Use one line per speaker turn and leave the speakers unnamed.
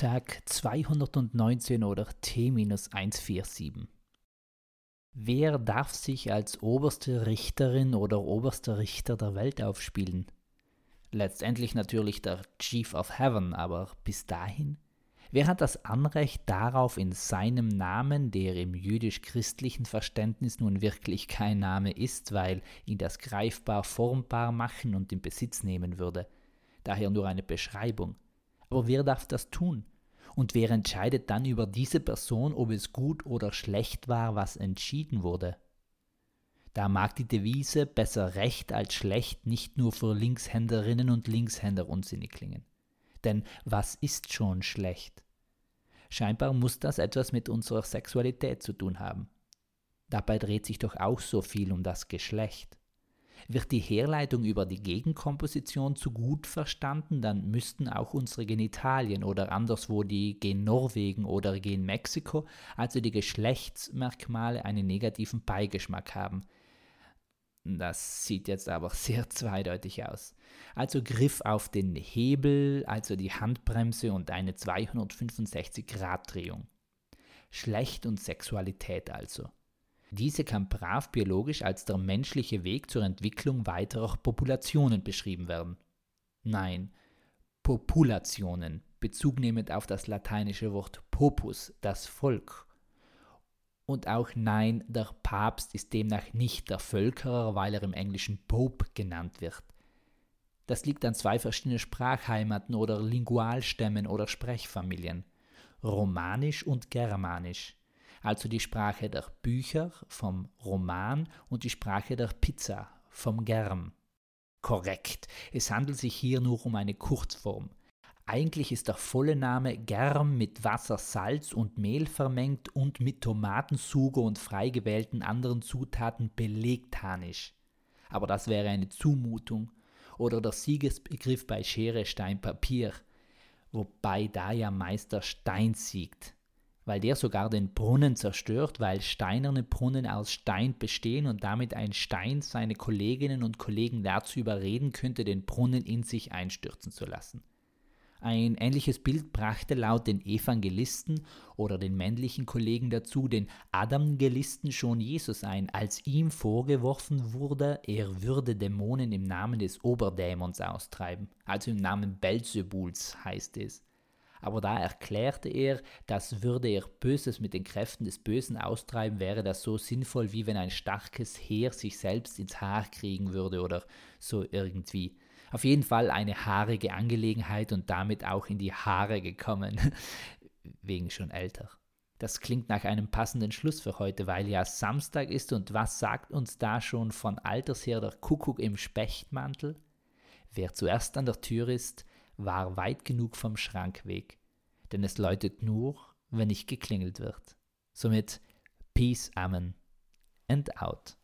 Tag 219 oder T-147. Wer darf sich als oberste Richterin oder oberster Richter der Welt aufspielen? Letztendlich natürlich der Chief of Heaven, aber bis dahin? Wer hat das Anrecht darauf, in seinem Namen, der im jüdisch-christlichen Verständnis nun wirklich kein Name ist, weil ihn das greifbar formbar machen und in Besitz nehmen würde, daher nur eine Beschreibung, aber wer darf das tun? Und wer entscheidet dann über diese Person, ob es gut oder schlecht war, was entschieden wurde? Da mag die Devise besser recht als schlecht nicht nur für Linkshänderinnen und Linkshänder unsinnig klingen. Denn was ist schon schlecht? Scheinbar muss das etwas mit unserer Sexualität zu tun haben. Dabei dreht sich doch auch so viel um das Geschlecht. Wird die Herleitung über die Gegenkomposition zu gut verstanden, dann müssten auch unsere Genitalien oder anderswo die Gen Norwegen oder Gen Mexiko, also die Geschlechtsmerkmale, einen negativen Beigeschmack haben. Das sieht jetzt aber sehr zweideutig aus. Also Griff auf den Hebel, also die Handbremse und eine 265-Grad-Drehung. Schlecht und Sexualität also. Diese kann brav biologisch als der menschliche Weg zur Entwicklung weiterer Populationen beschrieben werden. Nein, Populationen, bezugnehmend auf das lateinische Wort popus, das Volk. Und auch nein, der Papst ist demnach nicht der Völkerer, weil er im Englischen Pope genannt wird. Das liegt an zwei verschiedenen Sprachheimaten oder Lingualstämmen oder Sprechfamilien, Romanisch und Germanisch also die Sprache der Bücher vom Roman und die Sprache der Pizza vom Germ. Korrekt, es handelt sich hier nur um eine Kurzform. Eigentlich ist der volle Name Germ mit Wasser, Salz und Mehl vermengt und mit Tomatensuge und frei gewählten anderen Zutaten belegtanisch. Aber das wäre eine Zumutung. Oder der Siegesbegriff bei Schere, Stein, Papier. Wobei da ja Meister Stein siegt weil der sogar den Brunnen zerstört, weil steinerne Brunnen aus Stein bestehen und damit ein Stein seine Kolleginnen und Kollegen dazu überreden könnte, den Brunnen in sich einstürzen zu lassen. Ein ähnliches Bild brachte laut den Evangelisten oder den männlichen Kollegen dazu den Adamgelisten schon Jesus ein, als ihm vorgeworfen wurde, er würde Dämonen im Namen des Oberdämons austreiben, also im Namen Belzebuls heißt es aber da erklärte er, dass würde er Böses mit den Kräften des Bösen austreiben, wäre das so sinnvoll, wie wenn ein starkes Heer sich selbst ins Haar kriegen würde oder so irgendwie. Auf jeden Fall eine haarige Angelegenheit und damit auch in die Haare gekommen, wegen schon älter. Das klingt nach einem passenden Schluss für heute, weil ja Samstag ist und was sagt uns da schon von alters her der Kuckuck im Spechtmantel? Wer zuerst an der Tür ist, war weit genug vom Schrank weg, denn es läutet nur, wenn nicht geklingelt wird. Somit Peace, Amen and out.